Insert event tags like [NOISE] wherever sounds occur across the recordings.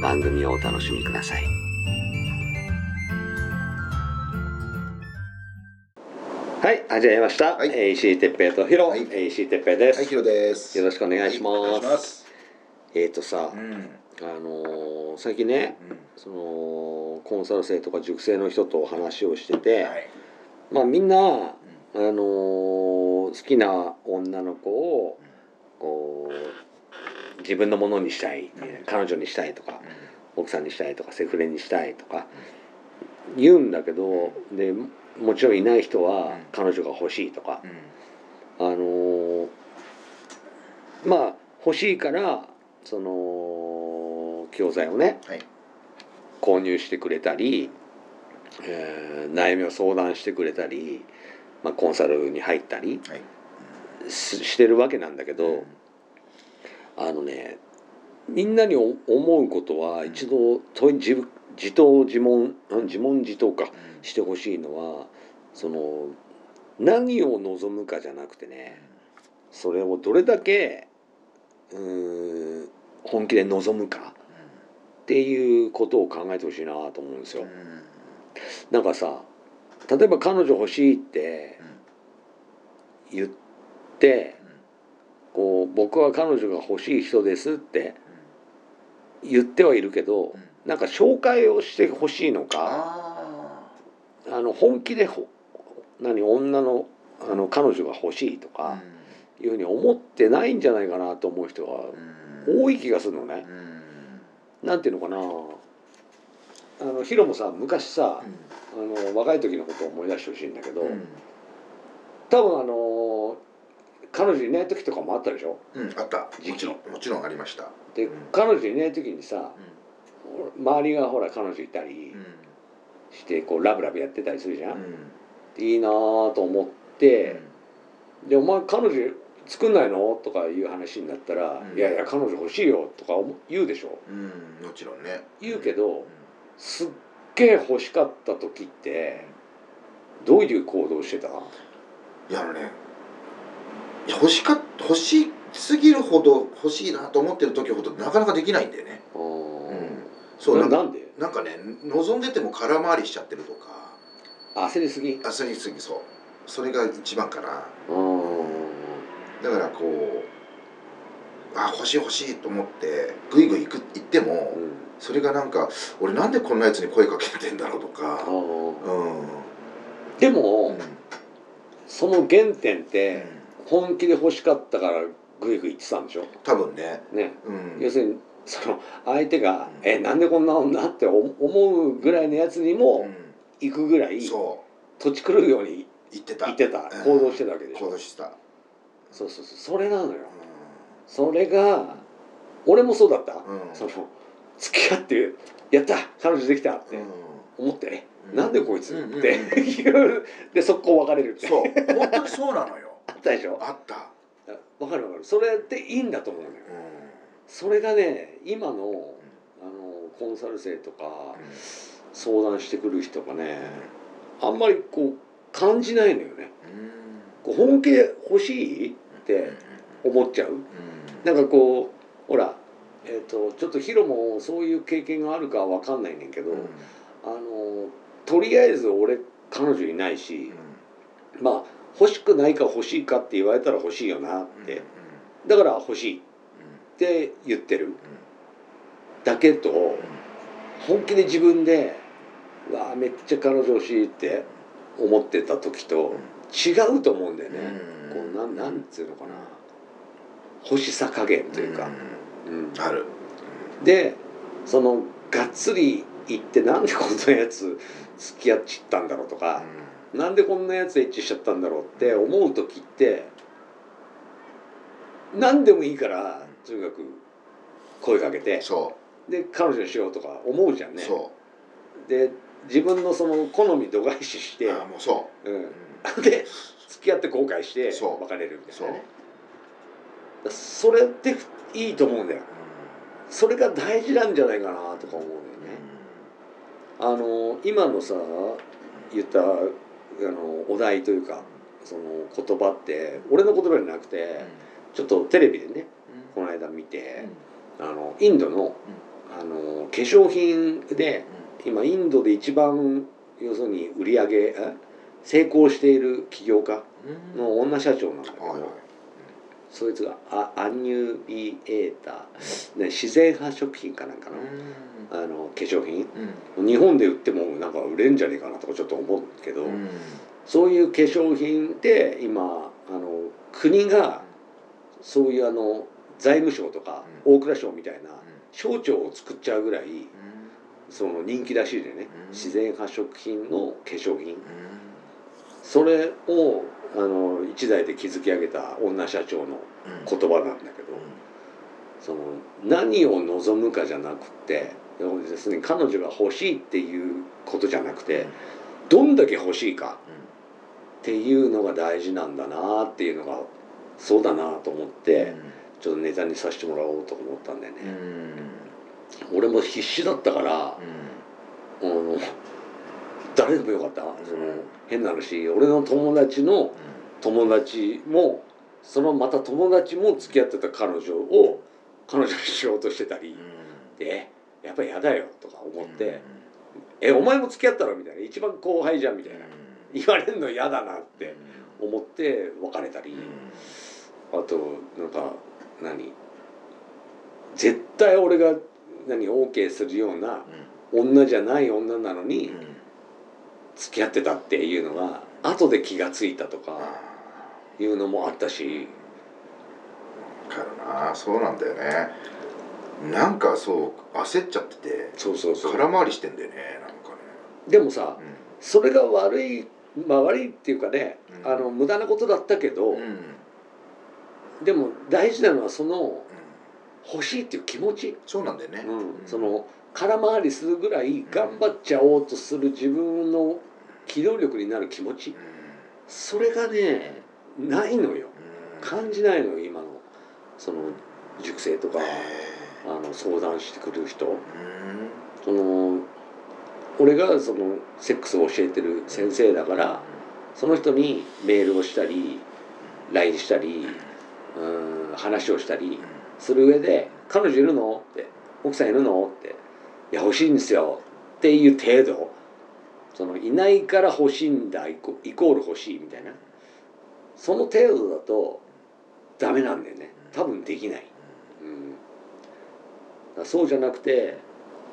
番組をお楽しみください。はい、始めました。はいえー石井哲平とヒロ、はいえー石井哲平です。はい、ヒロです。よろしくお願いします。はいす。えっ、とさう、ん。あのー最近ね、そのコンサル生とか塾生の人と話をしてて、はい。まあみんな、あのー好きな女の子をこう自分のものにしたい、彼女にしたいとか奥さんにしたいとかセフレにしたいとか言うんだけどでもちろんいない人はうん彼女が欲しいとかう、ん。あのーまあ欲しいからその教材をねはい。購入してくれたり、えー悩みを相談してくれたり、まあ、コンサルに入ったりはい。ししてるわけなんだけど、あのねみんなにお思うことは一度問い自分自答自問うん自問自答かしてほしいのはその何を望むかじゃなくてねそれをどれだけうーん本気で望むかっていうことを考えてほしいなと思うんですよ。なんかさ例えば彼女欲しいって言ってこう僕は彼女が欲しい人ですって言ってはいるけどなんか紹介をしてほしいのかああの本気でほ何女のあの彼女が欲しいとあ。かいうふうに思ってないんじゃないかなと思う人が多い気がするのね。なんていうのかな。あのヒロもさ昔さあの若い時のことを思い出してほしいんだけど多分あの彼女いない時とかもあったでしょ？うん、あった。もちろん、もちろんありました。でうん。彼女いない時にさ周りがほら彼女いたりしてこうラブラブやってたりするじゃん、いいなぁと思って、で「お前彼女作んないの?」とかいう話になったら「うん。いやいや彼女欲しいよ」とか思言うでしょ？うん、もちろんね。言うけどすっげえ欲しかった時ってどういう行動してた？いや、あのね。欲しか、欲しすぎるほど欲しいなと思ってる時ほどなかなかできないんだよね。うー。ん。そう、なんで？なんかね、望んでても空回りしちゃってるとか。焦りすぎ？う焦りすぎそう。それが一番かな。だからこうあ欲しい欲しいと思ってグイグイ行く行っても、うん。それがなんか俺なんでこんなやつに声かけてんだろうとあかー。うん。でも、うん。その原点って本気で欲しかったからグイグイ言ってたんでしょ？多分ね。ね。うん。要するにその相手が「うん。えなんでこんな女?」って思思うぐらいのやつにうもん。行くぐらいそ土地狂うようにう言ってた。言ってた。うん。行動してたわけでしょ？行動してた、そうそうそう。それなのよ。うそれが俺もそうだった。んうん。その付き合ってやった彼女できたって思ってうん。なんでこいつうんって [LAUGHS] いうで速攻別れるって。そう。本当にそうなのよあったでしょ？あった、わかるわかる。それっていいんだと思うのよ。うそれがね今のあのコンサル生とかん。相談してくる人がねあんまりこう感じないのよね。こう本気で欲しいって思っちゃう。なんかこうほらえー、とちょっとヒロもそういう経験があるかは分かんないねんけど、あのとりあえず俺彼女いないし、まあ欲しくないか欲しいかって言われたら欲しいよなって、だから欲しいって言ってる。だけど本気で自分でうわあめっちゃ彼女欲しいって思ってた時と違うと思うんだよね、こうなんなんつうのかな。欲しさ加減というか、うん。ある。でそのがっつり行ってなんでこんなやつ付き合っちったんだろうとか、なんでこんなやつエッチしちゃったんだろうって思う時って何でもいいからとにかく声かけてそで彼女にしようとか思うじゃんね。で自分のその好み度外視して、うあもうそう。う、ん、[LAUGHS] で付き合って後悔して別れるみたそいうなね。それっていいと思うんだよ。それが大事なんじゃないかなとか思うんだよね。あの今のさ言ったあのお題というかその言葉って俺の言葉じゃなくてちょっとテレビでねこの間見てあのインドのあの化粧品で今インドで一番要するに売り上げえ？成功している起業家の女社長なんだけはいはい。どそいつがあアニュビエーター、ね、自然派食品かなんかのあの化粧品？日本で売ってもなんか売れんじゃねえかなとかちょっと思うけど、そういう化粧品で今あの国がそういうあの財務省とかう大蔵省みたいな省庁を作っちゃうぐらいその人気らしいでね。うん。自然派食品の化粧品それをあの一代で築き上げた女社長の言葉なんだけどその何を望むかじゃなくて要するに彼女が欲しいっていうことじゃなくてどんだけ欲しいかっていうのが大事なんだなっていうのがそうだなと思ってちょっとネタにさせてもらおうと思ったんだよね。俺も必死だったからあの誰でもよかった。その変な話。俺の友達の友達もそのまた友達も付き合ってた彼女を彼女にしようとしてたり。で「やっぱり嫌だよ」とか思って「えお前も付き合ったろ」みたいな。一番後輩じゃんみたいな。言われるの嫌だなって思って別れたり。あとなんか何？絶対俺が何？OK するような女じゃない女なのに付き合ってたっていうのが後で気がついたとかいうのもあったし。わかるなそうなんだよね。なんかそう焦っちゃっててそうそうそう。空回りしてんだよねなんかでもさねそれが悪いまあ悪いっていうかね、うん。あの無駄なことだったけど、うん。でも大事なのはその欲しいっていう気持ち、そうなんだよね。うん、その空回りするぐらい頑張っちゃおうとする自分の機動力になる気持ち？それがねないのよ。感じないのよ今の。その塾生とかあの相談してくる人。その俺がそのセックスを教えてる先生だからその人にメールをしたり LINE したりうん。話をしたりする上で「彼女いるの?」って「奥さんいるの?」って「いや欲しいんですよ」っていう程度そのいないから欲しいんだイコイコール欲しいみたいな。その程度だとダメなんだよね。多分できない、うん、そうじゃなくて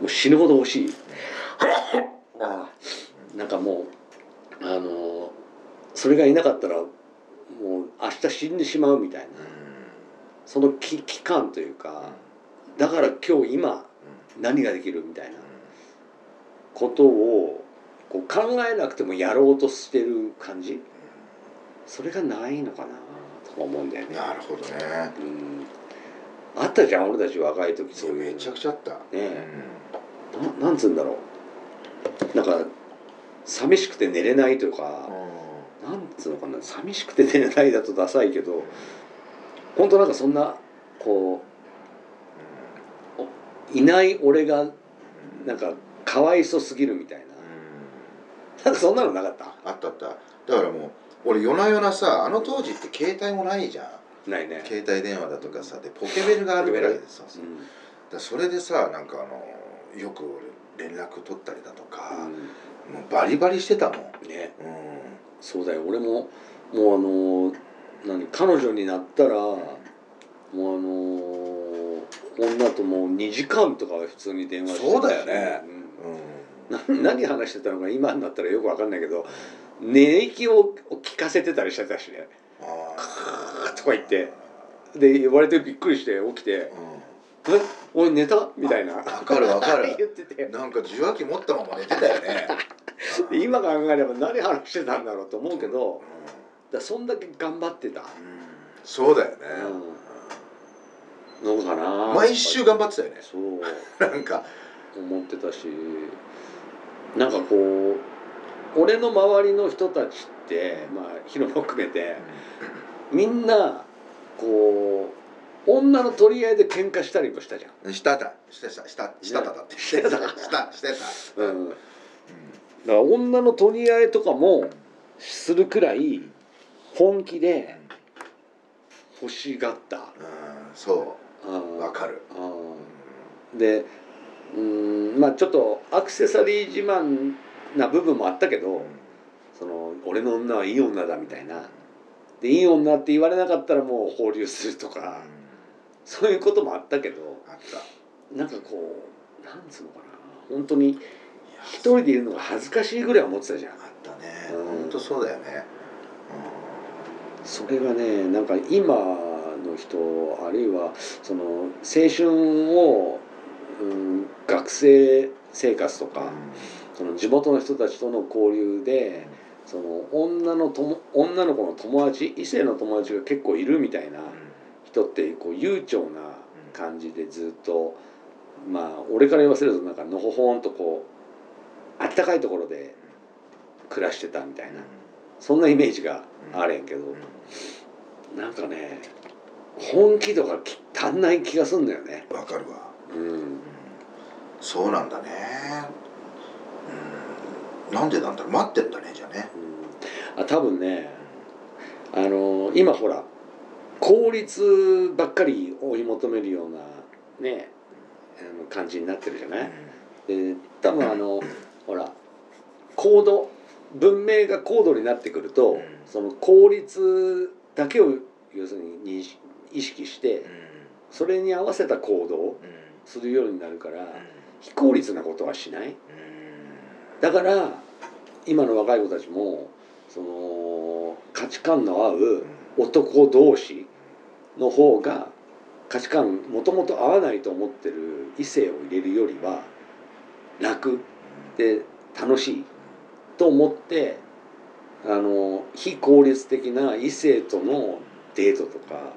もう死ぬほど欲しい。ああ。なんかもうあのそれがいなかったらもう明日死んでしまうみたいな。その期期間というかだから今日今何ができるみたいなことをこう考えなくてもやろうとしてる感じ？それがないのかな？とか思うんだよね。なるほどね。うん、あったじゃん俺たち若い時。そういうめちゃくちゃあった。ねななんつうんだろう。なんか寂しくて寝れないというか、なんつうのかな？寂しくて寝れないだとダサいけど本当なんかそんなこういない俺がなんかかわいそすぎるみたいな [LAUGHS] なんかそんなのなかった？あったあった。だからもう俺夜な夜なさあの当時って携帯もないじゃん。ないね、携帯電話だとかさでポケベルがあるぐらいでさだからそれでさなんかあのよく連絡取ったりだとか、うもうバリバリしてたもん。ん、ね。うそうだよ。俺ももうあの何彼女になったらもうあの女ともう2時間とか普通に電話してたそうだよね。うん。な [LAUGHS] 何話してたのか今になったらよく分かんないけど寝息を聞かせてたりしてたしね。あとか言って。で呼ばれてびっくりして起きて。う「え？おい寝た?」みたいな。わかるわかる。[LAUGHS] 言ってて。んなんか受話器持ったまま寝てたよね。[LAUGHS] で今考えれば何話してたんだろうと思うけどだからそんだけ頑張ってた、うん。そうだよね。うん、のかな。毎週頑張ってたよね。そう。なんか。思ってたしなんかこう俺の周りの人たちってまあヒロも含めてみんなこう女の取り合いで喧嘩したりもしたじゃん。したたしたしたしたしたただって。してた。したしてた。うん、だから女の取り合いとかもするくらい本気で欲しがった。うん。そう。ん。うわかる。うん。でうんまあちょっとアクセサリー自慢な部分もあったけどその俺の女はいい女だみたいな。でいい女って言われなかったらもう放流するとかそういうこともあったけどあった。なんかこうなんつうのかな。本当に一人でいるのが恥ずかしいぐらい思ってたじゃん。あったね。うん。本当そうだよね。それがねなんか今の人あるいはその青春を、うん、学生生活とか、その地元の人たちとの交流でその女のとも女の子の友達異性の友達が結構いるみたいな人ってこう悠長な感じでずっとまあ俺から言わせるとなんかのほほんとこうあったかいところで暮らしてたみたいなそんなイメージがあれんけどなんかね本気度がき足んない気がすんだよね。わかるわうん。そうなんだね。うん。なんでなんだろう。待ってんだねじゃあね。あ多分ねあの今ほら効率ばっかり追い求めるようなねあの感じになってるじゃない？で多分あの [CLEARS THROAT] ほら高度文明が高度になってくると、うん。その効率だけを要するに意識してそれに合わせた行動をするようになるから非効率なことはしない。だから今の若い子たちもその価値観の合う男同士の方が価値観もともと合わないと思ってる異性を入れるよりは楽。で楽しい。と思ってあの非効率的な異性とのデートとか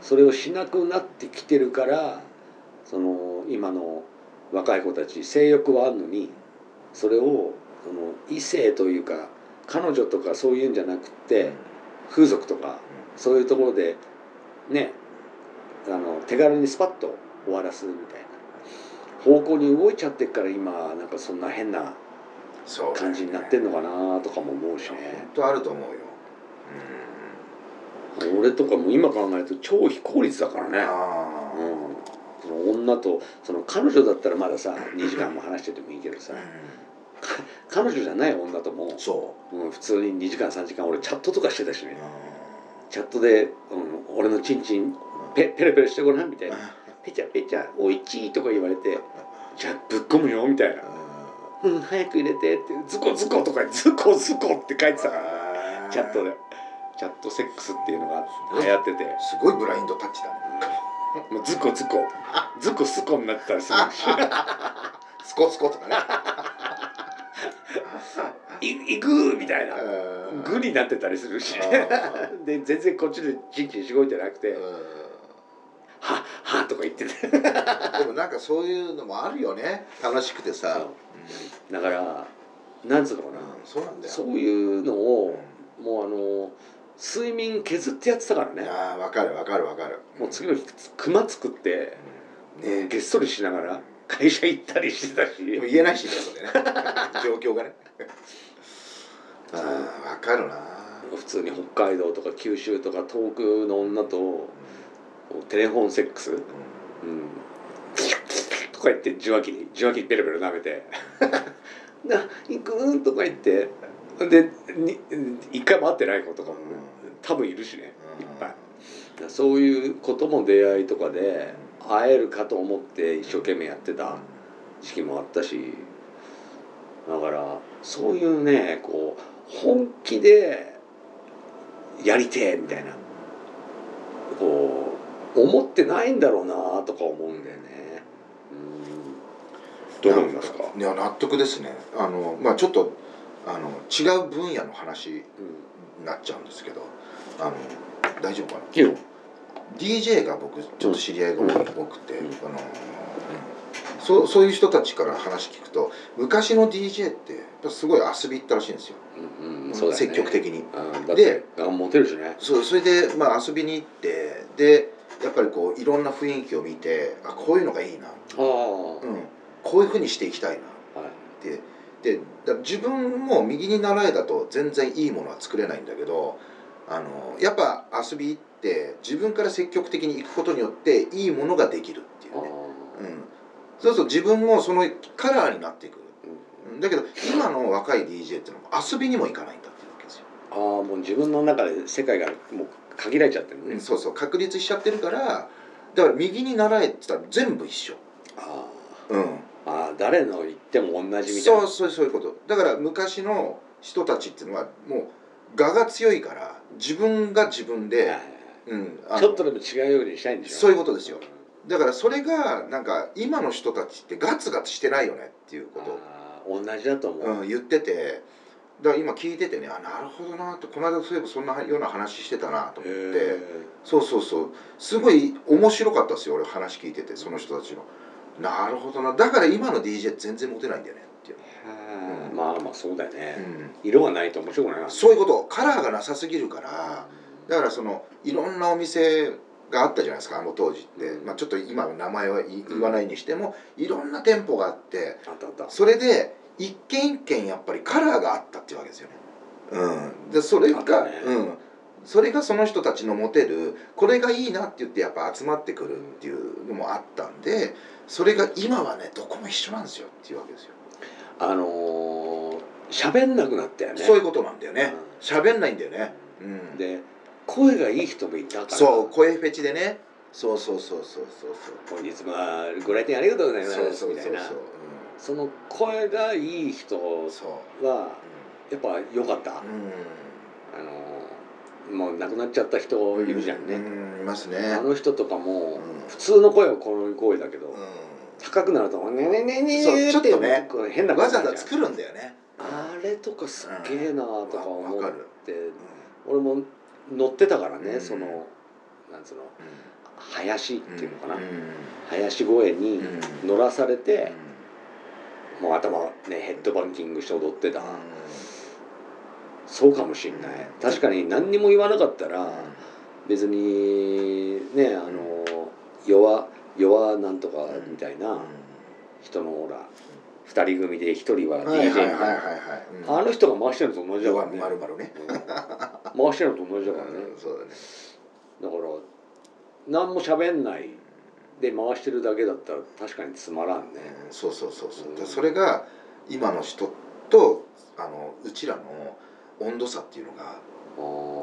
それをしなくなってきてるからその今の若い子たち性欲はあるのにそれをその異性というか彼女とかそういうんじゃなくって風俗とかそういうところでねあの手軽にスパッと終わらすみたいな。方向に動いちゃってっから今なんかそんな変な感じになってんのかなとかも思うし本ね当あると思うよ。俺とかも今考えると超非効率だからね、あうん、その女とその彼女だったらまださ2時間も話しててもいいけどさ彼女じゃない女とも、そう。ん、普通に2時間3時間俺チャットとかしてたしね。うチャットで、うん、俺のチンチンペペレペレしてごらんみたいな。ペチャペチャおいちいとか言われてじゃあぶっ込むよみたいな。うん。早く入れてってズコズコとかズコズコって書いてたからチャットで。チャットセックスっていうのが流行ってて。すごいブラインドタッチだねもうズコズコ。ズコスコになってたりするし [LAUGHS] スコスコとかね。い行くみたいな。うん。グになってたりするし。あで全然こっちでチンチンしごいてなくて。う「はは」とか言ってて。ん [LAUGHS] でもなんかそういうのもあるよね。楽しくてさ。だからなんつうのかな。うんそうなんだよ。そういうのを睡眠削ってやってたからね。ああわかるわかるわかる。もう次の日熊作って、ね。げっそりしながら会社行ったりしてたし。でも言えないしねそれね。[LAUGHS] 状況がね。[LAUGHS] ああわかるな。普通に北海道とか九州とか遠くの女とテレフォンセックス、うん、とか言って受話器に受話器ペラペラ舐めて「[LAUGHS] な行く?」とか言って。でに一回も会ってない子とかも多分いるしねいっぱい。そういうことも出会いとかで会えるかと思って一生懸命やってた時期もあったしだからそういうねこう本気でやりてえみたいなこう思ってないんだろうなとか思うんだよね。うん。どう思いますか、いや納得ですね。あのまあちょっとあの違う分野の話うん、になっちゃうんですけどあの大丈夫かな？いいよ。DJ が僕ちょっと知り合いが多くて、うん。あのそうそういう人たちから話聞くと昔の DJ ってすごい遊び行ったらしいんですよ、うんうん、そうだよね。積極的に。うんだってあモテるしね。そうそれで、まあ、遊びに行ってでやっぱりこういろんな雰囲気を見てあこういうのがいいな、ああ、うん、こういうふうにしていきたいな。はい。ってでだ自分も右に習えだと全然いいものは作れないんだけどあのやっぱ遊び行って自分から積極的に行くことによっていいものができるっていうあね、うん、そうすると自分もそのカラーになっていく。うん。うん。だけど今の若い DJ っていうのは遊びにも行かないんだっていうわけですよ、あーもう自分の中で世界がもう限られちゃってるね、うんそうそう確立しちゃってるからだから右に習えって言ったら全部一緒、あうん、ーあー誰の言っても同じみたいな。そうそうそういうこと。だから昔の人たちっていうのはもう我が強いから自分が自分で、はいうん、ちょっとでも違うようにしたいんでしょ？そういうことですよ。だからそれがなんか今の人たちってガツガツしてないよねっていうこと。同じだと思う、を、うん、言ってて。だから今聞いててねあなるほどな。ってこの間そういえばそんなような話してたなと思って。へそうそうそう。すごい面白かったですよ俺話聞いててその人たちの。なるほどな。だから今の DJ 全然モテないんだよねまあまあそうだよね、うん、色がないと面白くないな。そういうこと。カラーがなさすぎるから。だからそのいろんなお店があったじゃないですかあの当時って、うん。まあ、ちょっと今の名前は言わないにしてもいろんな店舗があってあったあった。それで一軒一軒やっぱりカラーがあったっていうわけですよね。うん、でそれが、ね。うん、それがその人たちの持てるこれがいいなって言ってやっぱ集まってくるっていうのもあったんでそれが今はねどこも一緒なんですよっていうわけですよ。あのー喋んなくなったよね。そういうことなんだよね。うん。喋んないんだよね。うん、で声がいい人もいたから。そう声フェチでね。そうそうそうそうそうそう。本日はご来店ありがとうございます。みたいうなその声がいい人はやっぱ良かった、うん。あのもう亡くなっちゃった人いるじゃんね、うん。いますね。あの人とかもうん。普通の声はこの声だけど、う高くなると「ねねねねそうね」ちょっとね変なん。わざわざ作るんだよね、あれとかすっげえなとか思って俺も乗ってたからね、うん。そのなんつうのう林っていうのかな、ん。林声にうん。乗らされうん。て、もう頭ねヘッドバンキングして踊ってた、そうかもしんない。確かに何にも言わなかったら別にねあの弱弱なんとかみたいな人のほら2人組で1人は DJ みたいなあの人が回してるのと同じだからね。回してるのと同じだからね。うん。そうだね。だから何も喋んないで回してるだけだったら確かにつまらんね。うん。そうそうそうそう。それが今の人とあのうちらの温度差っていうのが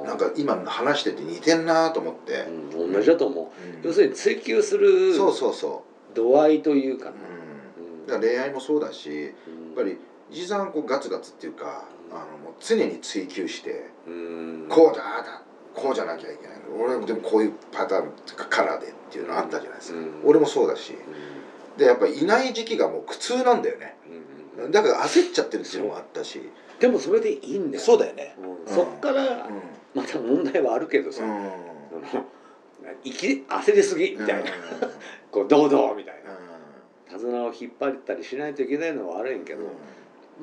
なんか今話してて似てんなと思って、うん同じだと思う。うん。要するに追求するそうそうそ度合いというかなう、うん、うん。だから恋愛もそうだしやっうんぱりじいさんこうガツガツっていうか、うん。あのもう常に追求して、うん。こうだああだこうじゃなきゃいけない俺でもこういうパターンとかカラーでっていうのあったじゃないですか、うん。俺もそうだし。うでやっぱいない時期がもう苦痛なんだよね。んうんだから焦っちゃってるっていうのもあったし。でもそれでいいんだよ。そうだよね。うん。そっからまた問題はあるけどさ、うん、あの生き焦りすぎみたいな、うん。[LAUGHS] こうどうどうみたいな。う手綱を引っ張ったりしないといけないのは悪いんけど、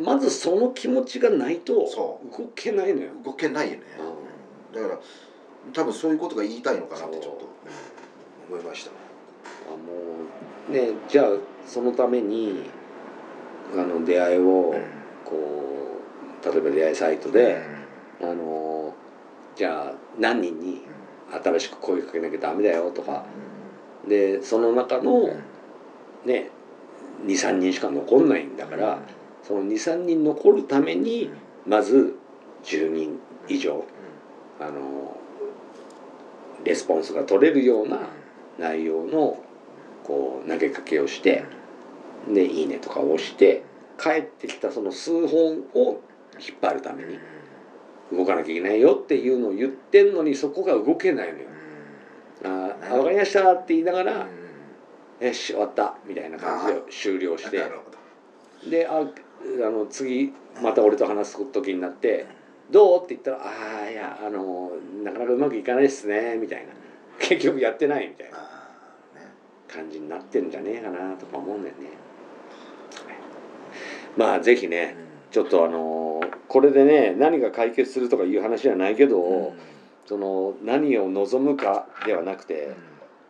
ん。まずその気持ちがないとそ動けないのよ。動けないよね、だから多分そういうことが言いたいのかなってちょっと思いました。あもうねじゃあそのためにあの出会いをこう例えば出会いサイトで、あのじゃあ何人に新しく声かけなきゃダメだよとかでその中のね23人しか残んないんだからその23人残るためにまず10人以上あのレスポンスが取れるような内容のこう投げかけをしてで「いいね」とかを押して帰ってきたその数本を引っ張るために動かなきゃいけないよっていうのを言ってんのにそこが動けないのよ。ああ分かりましたって言いながら「よし終わった」みたいな感じで終了して。でああの次また俺と話す時になって「どう?」って言ったら「ああいやあのなかなかうまくいかないっすね」みたいな。結局やってないみたいな感じになってるんじゃねえかなとか思うんだよね。まあぜひねちょっとあのこれでね何が解決するとかいう話じゃないけど、うん。その何を望むかではなくてうん。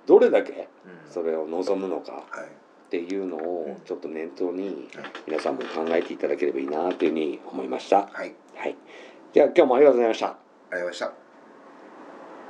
どれだけうん。それを望むのかはい。っていうのをちょっと念頭にはい。皆さんも考えていただければいいなというふうに思いました。はい。はい。では今日もありがとうございました。ありがとうございました